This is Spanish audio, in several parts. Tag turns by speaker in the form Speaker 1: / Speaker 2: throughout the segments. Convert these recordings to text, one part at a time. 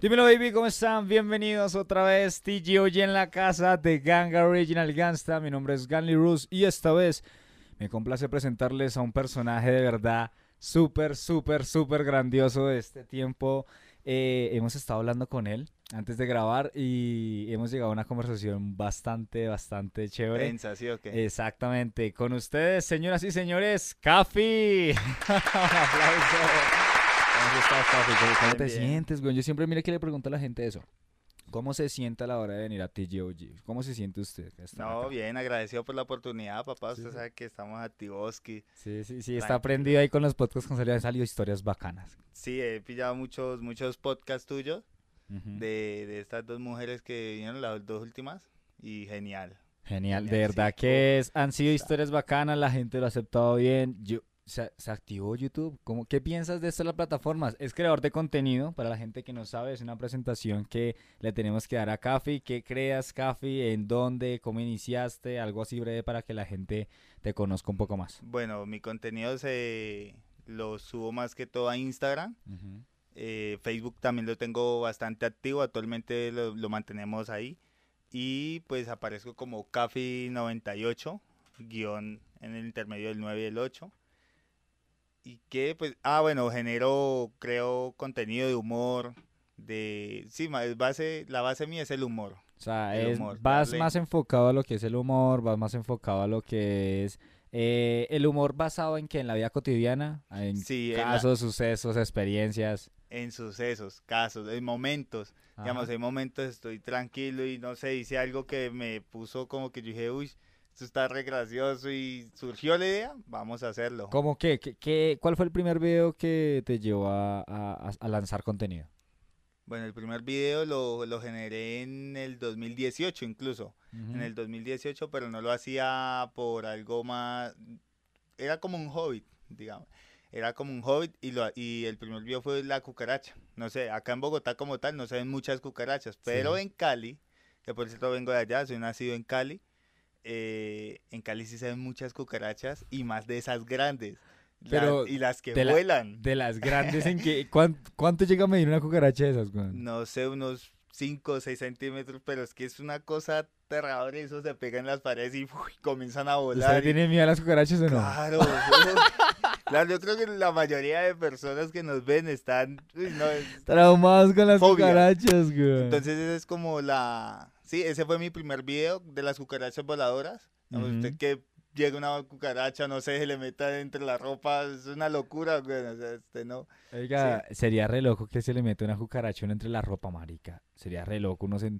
Speaker 1: Dímelo baby, ¿cómo están? Bienvenidos otra vez TGOG en la casa de Ganga Original Gangsta. Mi nombre es Ganley Rus y esta vez me complace presentarles a un personaje de verdad súper, súper, súper grandioso de este tiempo. Eh, hemos estado hablando con él antes de grabar y hemos llegado a una conversación bastante, bastante chévere.
Speaker 2: Tensa, ¿sí o qué?
Speaker 1: Exactamente. Con ustedes, señoras y señores, Cafi. ¿Cómo estás, Cafi? ¿Cómo, cómo te
Speaker 2: Bien.
Speaker 1: sientes, güey? Yo siempre mire que le pregunto a la gente eso. ¿Cómo se siente a la hora de venir a TGOG? ¿Cómo se siente usted? que
Speaker 2: No,
Speaker 1: acá?
Speaker 2: bien, agradecido por la oportunidad, papá.
Speaker 1: Sí,
Speaker 2: Usted sabe que estamos activoski.
Speaker 1: Sí, sí, sí, está aprendido ahí con los podcasts con salida. Han salido historias bacanas.
Speaker 2: Sí, he pillado muchos, muchos podcasts tuyos De, de estas dos mujeres que vinieron, las dos últimas, y genial.
Speaker 1: Genial, de verdad
Speaker 2: sí.
Speaker 1: que es, han sido historias bacanas, la gente lo ha aceptado bien. Yo, se, se activó YouTube. ¿Cómo, ¿Qué piensas de esto de las plataformas? Es creador de contenido, para la gente que no sabe, es una presentación que le tenemos que dar a Cafi. ¿Qué creas, Cafi? ¿En dónde? ¿Cómo iniciaste? Algo así breve para que la gente te conozca un poco más.
Speaker 2: Bueno, mi contenido se lo subo más que todo a Instagram.
Speaker 1: Ujú.
Speaker 2: Eh, Facebook también lo tengo bastante activo, actualmente lo, lo mantenemos ahí. Y pues aparezco como Cafi98, guion en el intermedio del 9 y el 8. Y que pues, ah bueno, genero, creo contenido de humor, de, sí, base, la base mía es el humor.
Speaker 1: O sea,
Speaker 2: El
Speaker 1: es-
Speaker 2: humor,
Speaker 1: vas
Speaker 2: darle-
Speaker 1: más enfocado a lo que es el humor, vas más enfocado a lo que es eh, el humor basado en que en la vida cotidiana, en
Speaker 2: Sí, en la-
Speaker 1: casos, sucesos, experiencias.
Speaker 2: En sucesos, casos, en momentos. Digamos, hay momentos estoy tranquilo y no sé, hice algo que me puso como que yo dije, uy, esto está re gracioso y surgió la idea, vamos a hacerlo.
Speaker 1: ¿Cómo qué? ¿Qué- qué- cuál fue el primer video que te llevó a, a- a lanzar contenido?
Speaker 2: Bueno, el primer video lo, lo generé en el 2018 incluso, en el 2018, pero no lo hacía por algo más, era como un hobbit, digamos. Era como un hobbit y, lo, y el primer video fue la cucaracha. No sé, acá en Bogotá como tal no se ven muchas cucarachas, pero
Speaker 1: Sí.
Speaker 2: en Cali, que por cierto vengo de allá, soy nacido en Cali, eh, en Cali sí se ven muchas cucarachas y más de esas grandes. La-
Speaker 1: Pero
Speaker 2: y las que
Speaker 1: de la-
Speaker 2: vuelan.
Speaker 1: De las grandes en que... ¿cuán- ¿Cuánto llega a medir una cucaracha de esas, güey?
Speaker 2: no sé, unos 5 o 6 centímetros, pero es que es una cosa aterradora eso se pega en las paredes y uy, comienzan a
Speaker 1: ¿Usted
Speaker 2: volar.
Speaker 1: le
Speaker 2: y-
Speaker 1: tiene miedo a las cucarachas o no?
Speaker 2: Claro, claro, yo creo que la mayoría de personas que nos ven están... uy, no, es-
Speaker 1: Traumados con las
Speaker 2: Fobia.
Speaker 1: cucarachas, güey.
Speaker 2: Entonces es como la... Sí, ese fue mi primer video de las cucarachas voladoras. Digamos, Usted
Speaker 1: Ujú.
Speaker 2: que llega una cucaracha, no sé, se le meta entre la ropa, es una locura, güey. O sea, este no...
Speaker 1: Oiga, sería re loco que se le mete una cucaracha entre la ropa, marica. Sería re loco. Uno se-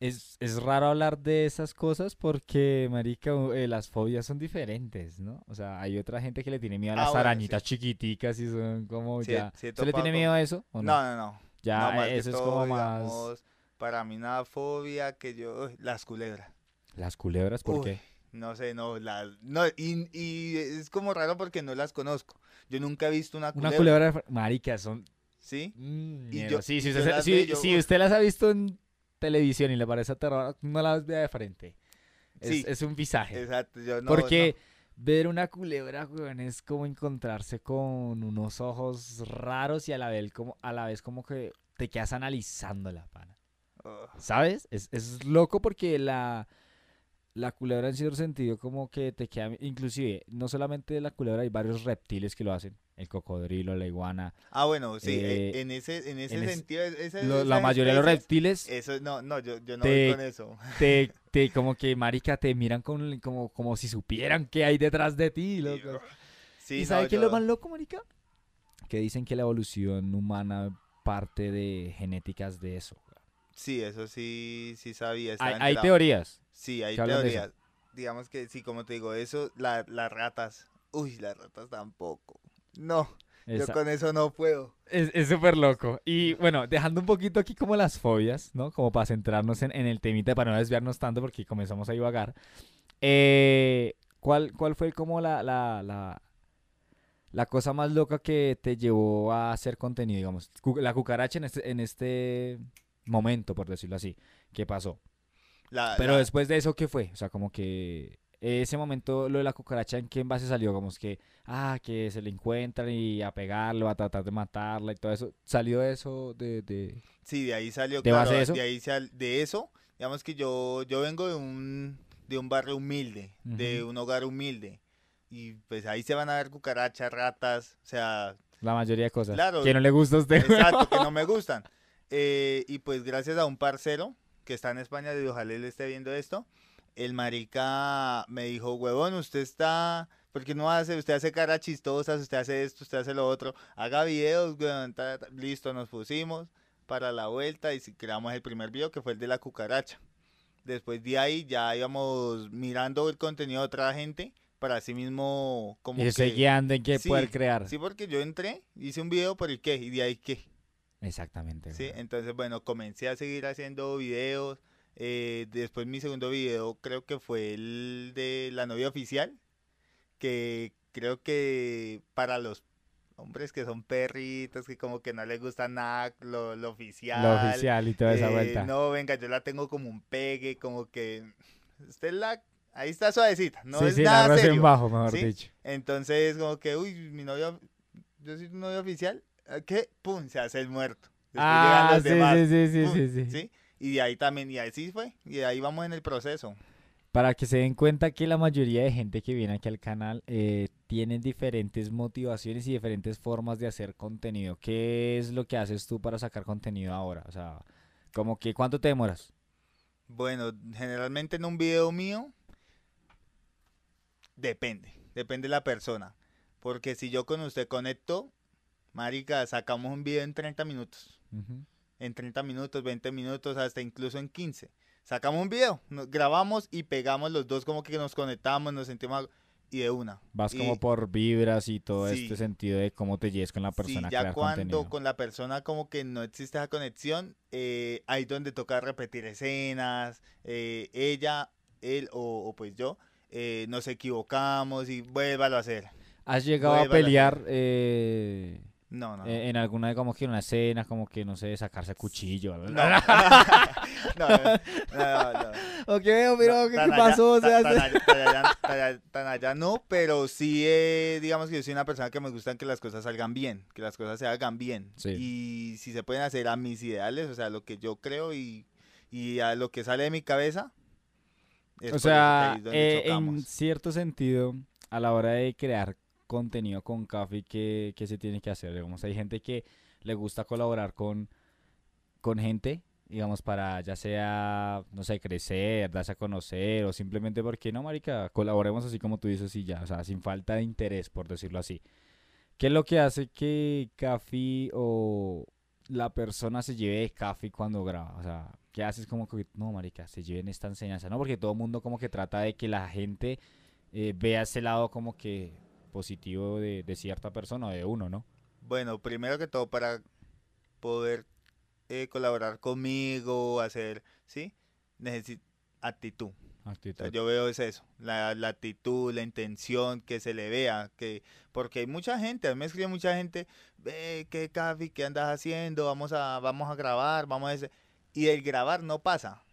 Speaker 1: es, es raro hablar de esas cosas porque, marica, eh, las fobias son diferentes, ¿no? O sea, hay otra gente que le tiene miedo a
Speaker 2: Ah,
Speaker 1: las
Speaker 2: bueno,
Speaker 1: arañitas chiquiticas y son como
Speaker 2: Sí,
Speaker 1: ya...
Speaker 2: sí
Speaker 1: ¿Se le tiene miedo a eso o no?
Speaker 2: No, no, no.
Speaker 1: ya,
Speaker 2: no,
Speaker 1: eso es
Speaker 2: todo,
Speaker 1: como más...
Speaker 2: digamos, para mí una fobia que yo... las culebras.
Speaker 1: Las culebras, ¿por
Speaker 2: Uy,
Speaker 1: qué?
Speaker 2: No sé, no, las... No, y, y es como raro porque no las conozco. Yo nunca he visto una culebra.
Speaker 1: Una culebra, marica, son...
Speaker 2: ¿Sí?
Speaker 1: Mm,
Speaker 2: Y yo-
Speaker 1: sí, si usted, si-
Speaker 2: veo
Speaker 1: usted las ha visto en televisión y le parece aterrador, no las vea de frente. Es,
Speaker 2: Sí,
Speaker 1: es un visaje.
Speaker 2: Exacto, yo no...
Speaker 1: Porque ver una culebra, weón, es como encontrarse con unos ojos raros y a la vez como, a la vez como que te quedas analizándola, pana.
Speaker 2: no. Ugh.
Speaker 1: ¿Sabes? Es, es loco porque la, la culebra en cierto sentido como que te queda... Inclusive, no solamente la culebra, hay varios reptiles que lo hacen. El cocodrilo, la iguana.
Speaker 2: Ah, bueno, sí, eh,
Speaker 1: Eh,
Speaker 2: en ese, en ese
Speaker 1: en es-
Speaker 2: sentido... es- esa-
Speaker 1: Lo- la mayoría de los reptiles
Speaker 2: Eso, no, no, yo, yo no
Speaker 1: te-
Speaker 2: voy con eso.
Speaker 1: te, te como que, marica, te miran con, como, como si supieran qué hay detrás de ti, loco.
Speaker 2: Sí,
Speaker 1: ¿Y
Speaker 2: no,
Speaker 1: sabe qué es lo más loco, marica? Que dicen que la evolución humana parte de genéticas de eso.
Speaker 2: Sí, eso sí, sí sabía.
Speaker 1: Hay, teorías.
Speaker 2: Sí, hay teorías. Digamos que sí, como te digo, eso, la- las ratas. Uy, las ratas tampoco. No, yo con eso no puedo.
Speaker 1: Es súper loco. Y bueno, dejando un poquito aquí como las fobias, ¿no? Como para centrarnos en, en el temita, para no desviarnos tanto porque comenzamos a divagar. Eh, ¿cuál, ¿Cuál fue como la, la, la, la cosa más loca que te llevó a hacer contenido, digamos? La cucaracha en este, en este momento, por decirlo así. ¿Qué pasó?
Speaker 2: La-
Speaker 1: Pero
Speaker 2: la-
Speaker 1: después de eso, ¿qué fue? O sea, como que ese momento, lo de la cucaracha, ¿en qué envase salió? Como es que, ah, que se le encuentran y a pegarlo, a tratar de matarla y todo eso. ¿Salió eso de...? de...
Speaker 2: Sí, de ahí salió,
Speaker 1: ¿De
Speaker 2: claro,
Speaker 1: base eso?
Speaker 2: de ahí sal- de eso, digamos que yo, yo vengo de un, de un barrio humilde, de
Speaker 1: Ujú.
Speaker 2: un hogar humilde, y pues ahí se van a ver cucarachas, ratas, o sea,
Speaker 1: La mayoría de cosas.
Speaker 2: Claro.
Speaker 1: Que no le gusta a usted.
Speaker 2: exacto, que no me gustan. Eh, y pues gracias a un parcero que está en España, y ojalá él esté viendo esto, el marica me dijo, huevón, usted está... Porque no hace, usted hace caras chistosas, usted hace esto, usted hace lo otro, haga videos, weón, ta, ta". listo, nos pusimos para la vuelta y creamos el primer video que fue el de la cucaracha. Después de ahí ya íbamos mirando el contenido de otra gente para así mismo como
Speaker 1: Y
Speaker 2: que...
Speaker 1: guiando en qué
Speaker 2: Sí,
Speaker 1: poder crear.
Speaker 2: Sí, porque yo entré, hice un video por el qué y de ahí qué.
Speaker 1: Exactamente.
Speaker 2: Sí, entonces bueno, comencé a seguir haciendo videos. eh, después mi segundo video creo que fue el de la novia oficial, que creo que para los hombres que son perritos, que como que no les gusta nada lo, lo oficial.
Speaker 1: Lo oficial y toda esa
Speaker 2: eh,
Speaker 1: vuelta.
Speaker 2: No, venga, yo la tengo como un pegue, como que usted la... Ahí está suavecita, no
Speaker 1: sí,
Speaker 2: es
Speaker 1: sí, la
Speaker 2: nada
Speaker 1: en
Speaker 2: serio.
Speaker 1: bajo, mejor
Speaker 2: ¿sí?
Speaker 1: dicho.
Speaker 2: Entonces, como que, uy, mi novia, yo soy tu novia oficial, ¿a ¿qué? Pum, se hace el muerto. Después
Speaker 1: Ah,
Speaker 2: los
Speaker 1: sí,
Speaker 2: demás,
Speaker 1: sí, sí, sí, sí, sí.
Speaker 2: Y de ahí también, y así fue, y de ahí vamos en el proceso.
Speaker 1: Para que se den cuenta que la mayoría de gente que viene aquí al canal eh, tienen diferentes motivaciones y diferentes formas de hacer contenido. ¿Qué es lo que haces tú para sacar contenido ahora? O sea, como que ¿cuánto te demoras?
Speaker 2: Bueno, generalmente en un video mío, depende, depende de la persona. Porque si yo con usted conecto, marica, sacamos un video en 30 minutos. En 30 minutos, 20 minutos, hasta incluso en 15. Sacamos un video, nos grabamos y pegamos los dos como que nos conectamos, nos sentimos algo, y de una.
Speaker 1: Vas
Speaker 2: Y-
Speaker 1: como por vibras y todo
Speaker 2: Sí.
Speaker 1: este sentido de cómo te lleves con la
Speaker 2: Sí,
Speaker 1: persona a
Speaker 2: ya cuando
Speaker 1: contenido.
Speaker 2: con la persona como que no existe esa conexión, eh, ahí donde toca repetir escenas, eh, ella, él o, o pues yo, eh, nos equivocamos y vuélvalo a hacer.
Speaker 1: ¿Has llegado a
Speaker 2: vuélvalo a
Speaker 1: pelear eh,
Speaker 2: No, no.
Speaker 1: eh, en alguna de como que una escena, como que no sé, sacarse cuchillo?
Speaker 2: No. no, no, no, no.
Speaker 1: Ok, pero ¿qué,
Speaker 2: allá-
Speaker 1: pasó? O
Speaker 2: tan-
Speaker 1: sea,
Speaker 2: tan allá, tan allá- tan allá- tan allá no, pero sí, eh, digamos que yo soy una persona que me gustan que las cosas salgan bien, que las cosas se hagan bien.
Speaker 1: Sí.
Speaker 2: Y si se pueden hacer a mis ideales, o sea, lo que yo creo y, y a lo que sale de mi cabeza. es
Speaker 1: O sea, eh, en cierto sentido, a la hora de crear contenido con Café, ¿qué, qué se tiene que hacer? Digamos, hay gente que le gusta colaborar con, con gente, digamos, para ya sea, no sé, crecer, darse a conocer, o simplemente porque, no, marica, colaboremos así como tú dices y ya, o sea, sin falta de interés, por decirlo así. ¿Qué es lo que hace que Café o la persona se lleve de Café cuando graba? O sea, ¿qué haces como que, no, marica, se lleven esta enseñanza? No, porque todo el mundo como que trata de que la gente eh, vea ese lado como que positivo de, de cierta persona o de uno, ¿no?
Speaker 2: Bueno, primero que todo, para poder eh, colaborar conmigo, hacer, ¿sí? Necesito actitud. O
Speaker 1: Actitud.
Speaker 2: sea, yo veo es eso, la, la actitud, la intención, que se le vea, que porque hay mucha gente, a mí me escribe mucha gente, ve qué Cafi, qué andas haciendo, vamos a, vamos a grabar, vamos a ese, y el grabar no pasa,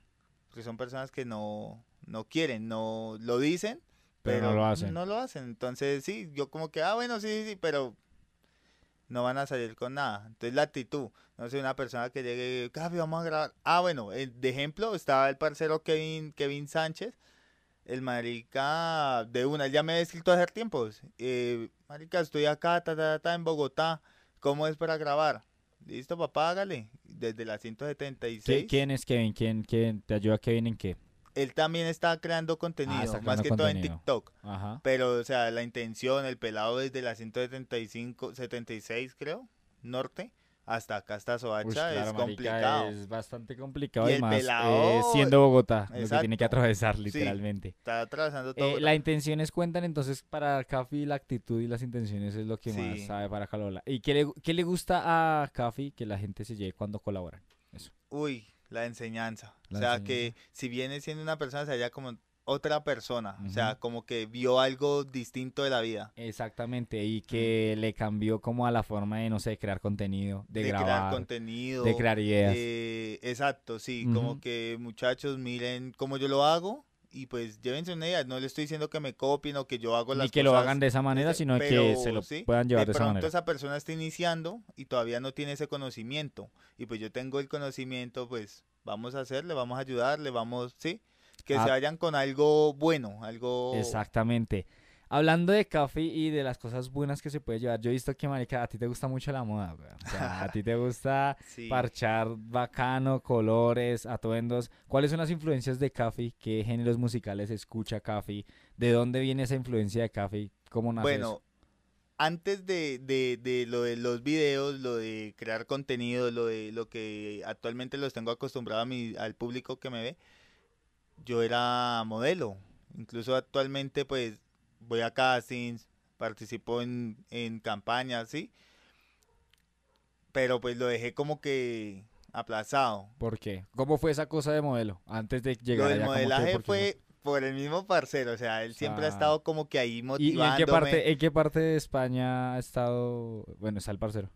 Speaker 2: porque son personas que no, no quieren, no lo dicen,
Speaker 1: Pero
Speaker 2: pero,
Speaker 1: no lo hacen.
Speaker 2: No lo hacen, entonces sí, yo como que, ah bueno, sí, sí, sí, pero no van a salir con nada. Entonces la actitud, no sé, una persona que llegue, Cafi, vamos a grabar. Ah, bueno, eh, de ejemplo estaba el parcero Kevin, Kevin Sánchez, el marica de una, él ya me había escrito hace tiempos. Eh, marica, estoy acá, ta, ta, ta, en Bogotá, ¿cómo es para grabar? Listo, papá, hágale. Desde la
Speaker 1: ¿Qué-
Speaker 2: 176.
Speaker 1: ¿Quién es Kevin? ¿Quién, quién te ayuda Kevin en qué?
Speaker 2: Él también está creando contenido,
Speaker 1: Ah, está
Speaker 2: más que todo en. TikTok.
Speaker 1: Ajá.
Speaker 2: Pero, o sea, la intención, el pelado desde la 175, 76 creo, norte, hasta acá hasta Soacha,
Speaker 1: claro,
Speaker 2: es complicado.
Speaker 1: Es bastante complicado
Speaker 2: Y
Speaker 1: y
Speaker 2: el
Speaker 1: más eh,
Speaker 2: pelado-
Speaker 1: siendo Bogotá, lo que tiene que
Speaker 2: Exacto.
Speaker 1: atravesar literalmente.
Speaker 2: Está atravesando todo.
Speaker 1: Eh, las intenciones cuentan entonces para Cafi, la actitud y las intenciones es lo que más sabe para Calola. ¿Y qué le, qué le gusta a Cafi que la gente se lleve cuando colaboran?
Speaker 2: Uy, la enseñanza.
Speaker 1: La
Speaker 2: o sea,
Speaker 1: enseñanza.
Speaker 2: que si viene siendo una persona, se halla como otra persona. O sea, como que vio algo distinto de la vida.
Speaker 1: Exactamente, y que le cambió como a la forma de, no sé, crear contenido, de,
Speaker 2: De, crear
Speaker 1: grabar,
Speaker 2: contenido.
Speaker 1: de crear ideas.
Speaker 2: eh, exacto, sí. Como que muchachos, miren cómo yo lo hago y pues llévense una idea. No le estoy diciendo que me copien o que yo hago las
Speaker 1: Ni que lo
Speaker 2: cosas
Speaker 1: hagan de esa manera, sino que
Speaker 2: pero,
Speaker 1: se lo
Speaker 2: sí,
Speaker 1: puedan llevar de,
Speaker 2: de
Speaker 1: esa
Speaker 2: pronto
Speaker 1: manera.
Speaker 2: esa persona está iniciando y todavía no tiene ese conocimiento. Y pues yo tengo el conocimiento, pues vamos a hacerle, vamos a ayudarle, vamos, sí. Que
Speaker 1: Ah.
Speaker 2: se vayan con algo bueno, algo...
Speaker 1: Exactamente. Hablando de café y de las cosas buenas que se puede llevar, yo he visto que, marica, a ti te gusta mucho la moda, weón. O sea, a ti te gusta
Speaker 2: Sí.
Speaker 1: parchar bacano, colores, atuendos. ¿Cuáles son las influencias de Café? ¿Qué géneros musicales escucha Café? ¿De dónde viene esa influencia de Café? ¿Cómo nace
Speaker 2: Bueno,
Speaker 1: eso?
Speaker 2: antes de, de, de lo de los videos, lo de crear contenido, lo de lo que actualmente los tengo acostumbrado a mi, al público que me ve, yo era modelo. Incluso actualmente pues voy a castings, participo en, en campañas, ¿sí? Pero pues lo dejé como que aplazado.
Speaker 1: ¿Por qué? ¿Cómo fue esa cosa de modelo? Antes de
Speaker 2: Lo
Speaker 1: llegar
Speaker 2: del
Speaker 1: ¿cómo que-
Speaker 2: modelaje fue por el mismo parcero, o sea, él siempre ha
Speaker 1: sea,
Speaker 2: estado como que ahí
Speaker 1: ¿Y, y
Speaker 2: motivándome.
Speaker 1: en qué parte, en qué parte de España ha estado? Bueno, está el parcero.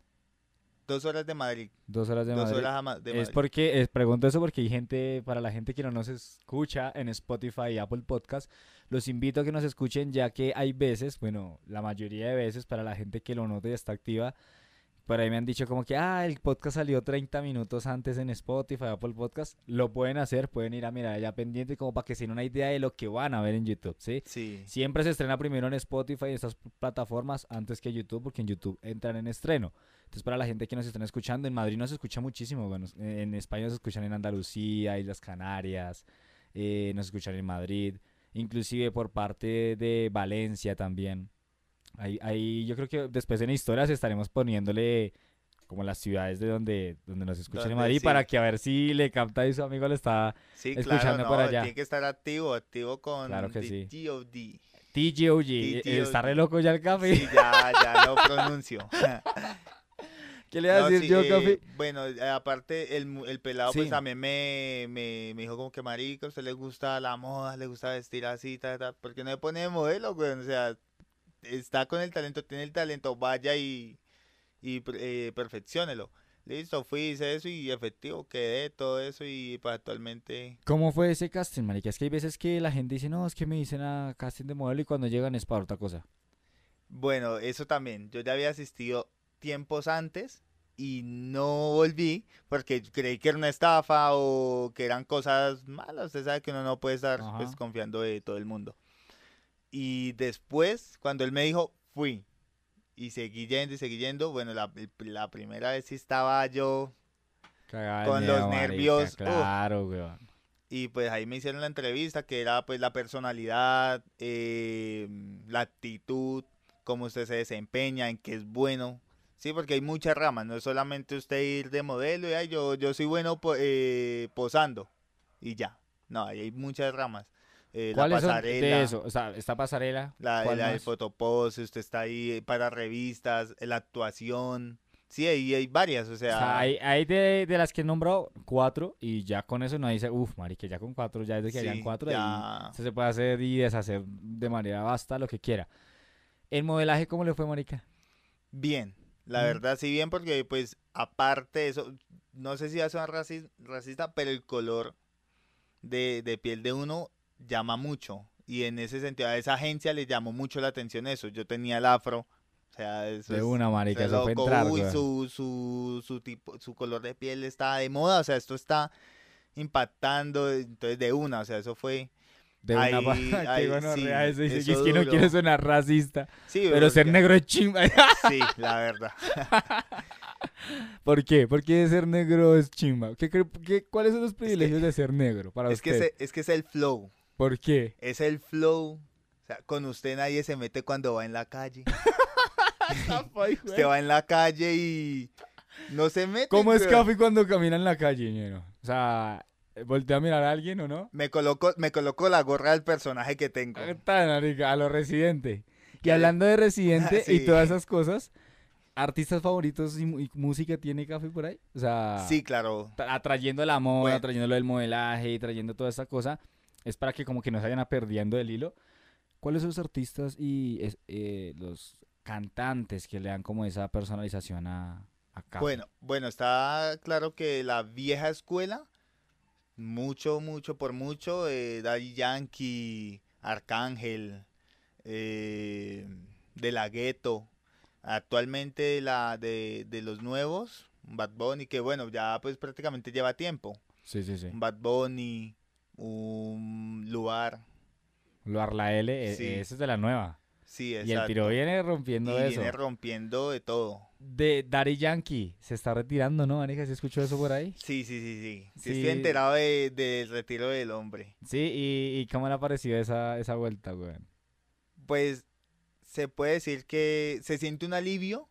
Speaker 2: Dos horas de Madrid,
Speaker 1: Dos horas de
Speaker 2: dos
Speaker 1: Madrid.
Speaker 2: horas Ma- de
Speaker 1: Es
Speaker 2: Madrid.
Speaker 1: porque, es, pregunto eso porque hay gente, para la gente que no nos escucha en Spotify y Apple Podcast, los invito a que nos escuchen ya que hay veces, bueno, la mayoría de veces para la gente que lo nota y está activa, por ahí me han dicho como que, ah, el podcast salió 30 minutos antes en Spotify, Apple Podcast, lo pueden hacer, pueden ir a mirar allá pendiente como para que se den una idea de lo que van a ver en YouTube, ¿sí?
Speaker 2: Sí,
Speaker 1: Siempre se estrena primero en Spotify y estas plataformas antes que YouTube, porque en YouTube entran en estreno. Entonces, para la gente que nos están escuchando, en Madrid no se escucha muchísimo. Bueno, en España se escuchan en Andalucía, Islas Canarias, eh, nos escuchan en Madrid, inclusive por parte de Valencia también. Ahí, ahí yo creo que después en historias estaremos poniéndole como las ciudades de donde, donde nos escuchan en Madrid
Speaker 2: sí.
Speaker 1: para que a ver si le capta y su amigo le está
Speaker 2: sí,
Speaker 1: escuchando
Speaker 2: claro,
Speaker 1: por
Speaker 2: no,
Speaker 1: allá.
Speaker 2: tiene que estar activo, activo con
Speaker 1: Claro que sí.
Speaker 2: GOD.
Speaker 1: TGOG. eh, Está re loco ya el café.
Speaker 2: Sí, ya, ya lo pronuncio.
Speaker 1: ¿Qué le vas a
Speaker 2: No,
Speaker 1: decir
Speaker 2: sí,
Speaker 1: yo,
Speaker 2: eh,
Speaker 1: café?
Speaker 2: Bueno, aparte el, el pelado
Speaker 1: Sí.
Speaker 2: pues también me, me, me dijo como que marica, a usted le gusta la moda, le gusta vestir así, ta, ta, ¿por qué no me pone de modelo, güey? O sea, está con el talento, tiene el talento, vaya y, y eh, perfecciónelo. Listo, fui, hice eso y efectivo, quedé, todo eso y pues actualmente...
Speaker 1: ¿Cómo fue ese casting, marica? Es que hay veces que la gente dice, no, es que me dicen a casting de modelo y cuando llegan es para otra cosa.
Speaker 2: Bueno, eso también, yo ya había asistido tiempos antes y no volví porque creí que era una estafa o que eran cosas malas. Usted sabe que uno no puede estar pues, confiando de todo el mundo. Y después, cuando él me dijo, fui. Y seguí yendo y seguí yendo. Bueno, la, la primera vez sí estaba yo.
Speaker 1: Cagada
Speaker 2: Con
Speaker 1: miedo,
Speaker 2: los
Speaker 1: marica,
Speaker 2: nervios,
Speaker 1: weón.
Speaker 2: Y pues ahí me hicieron la entrevista, que era pues la personalidad, eh, la actitud, cómo usted se desempeña, en qué es bueno. Sí, porque hay muchas ramas, no es solamente usted ir de modelo y "Ay, yo, yo soy bueno po- eh, posando y ya. No, ahí hay muchas ramas. Eh, la
Speaker 1: ¿Cuáles son
Speaker 2: pasarela,
Speaker 1: de eso? O sea, esta pasarela.
Speaker 2: la,
Speaker 1: ¿cuál
Speaker 2: la fotopose, usted está ahí para revistas, la actuación. Sí, ahí hay varias, o
Speaker 1: O
Speaker 2: sea,
Speaker 1: hay, hay de, de las que he nombrado cuatro y ya con eso no dice, uff, marica, ya con cuatro, ya desde que hayan
Speaker 2: sí,
Speaker 1: cuatro
Speaker 2: ya-
Speaker 1: ahí se puede hacer y deshacer de manera basta lo que quiera. ¿El modelaje cómo le fue, marica?
Speaker 2: Bien, la verdad sí bien porque pues aparte de eso, no sé si va a sonar raci- racista, pero el color de, de piel de uno llama mucho y en ese sentido a esa agencia le llamó mucho la atención eso, yo tenía el afro, o sea, eso
Speaker 1: De
Speaker 2: es
Speaker 1: una, marica, fue
Speaker 2: loco,
Speaker 1: entrar,
Speaker 2: uy, su, su, su tipo, su color de piel está de moda, o sea, esto está impactando, entonces de una, o sea, eso fue,
Speaker 1: De una
Speaker 2: ahí-
Speaker 1: gonorrea
Speaker 2: sí,
Speaker 1: eso, es que no
Speaker 2: duro.
Speaker 1: quiere sonar racista,
Speaker 2: sí,
Speaker 1: pero ser negro es chimba.
Speaker 2: sí, la verdad.
Speaker 1: ¿Por qué? ¿Por qué ser negro es chimba? ¿Qué, qué- cuáles son los privilegios de ser negro para
Speaker 2: Es que, ese- es que es el flow.
Speaker 1: ¿Por qué?
Speaker 2: Es el flow. O sea, con usted nadie se mete cuando va en la calle. Usted va en la calle y no se mete.
Speaker 1: ¿Cómo es. Café cuando camina en la calle, ñero? O sea, ¿voltea a mirar a alguien o no?
Speaker 2: Me coloco, me coloco la gorra del personaje que tengo.
Speaker 1: A lo residente. Y hablando de residente y todas esas cosas, ¿artistas favoritos y, música tiene Café por ahí? O sea,
Speaker 2: Sí, claro.
Speaker 1: tra- atrayendo la moda,
Speaker 2: Bueno.
Speaker 1: trayendo lo del modelaje y trayendo toda esta cosa, es para que como que no se vayan a perdiendo el hilo. ¿Cuáles son los artistas y es- eh, los cantantes que le dan como esa personalización a, a Café?
Speaker 2: Bueno, bueno, está claro que la vieja escuela Mucho, mucho, por mucho. Eh, Daddy Yankee, Arcángel, eh, De La Ghetto. Actualmente la de, de los nuevos, Bad Bunny, que bueno, ya pues prácticamente lleva tiempo.
Speaker 1: Sí, sí, sí.
Speaker 2: Bad Bunny, un Luar.
Speaker 1: Luar la L, e-
Speaker 2: Sí.
Speaker 1: ese es de la nueva.
Speaker 2: Sí,
Speaker 1: Y el
Speaker 2: exacto.
Speaker 1: tiro viene rompiendo
Speaker 2: Y
Speaker 1: eso.
Speaker 2: viene rompiendo de todo.
Speaker 1: De Daddy Yankee, se está retirando, ¿no, Anika? ¿Se escuchó eso por ahí?
Speaker 2: Sí, sí, sí, sí. Sí,
Speaker 1: Sí.
Speaker 2: estoy enterado de- del retiro del hombre.
Speaker 1: Sí, y, y ¿cómo le ha parecido esa, esa vuelta, güey?
Speaker 2: Pues se puede decir que se siente un alivio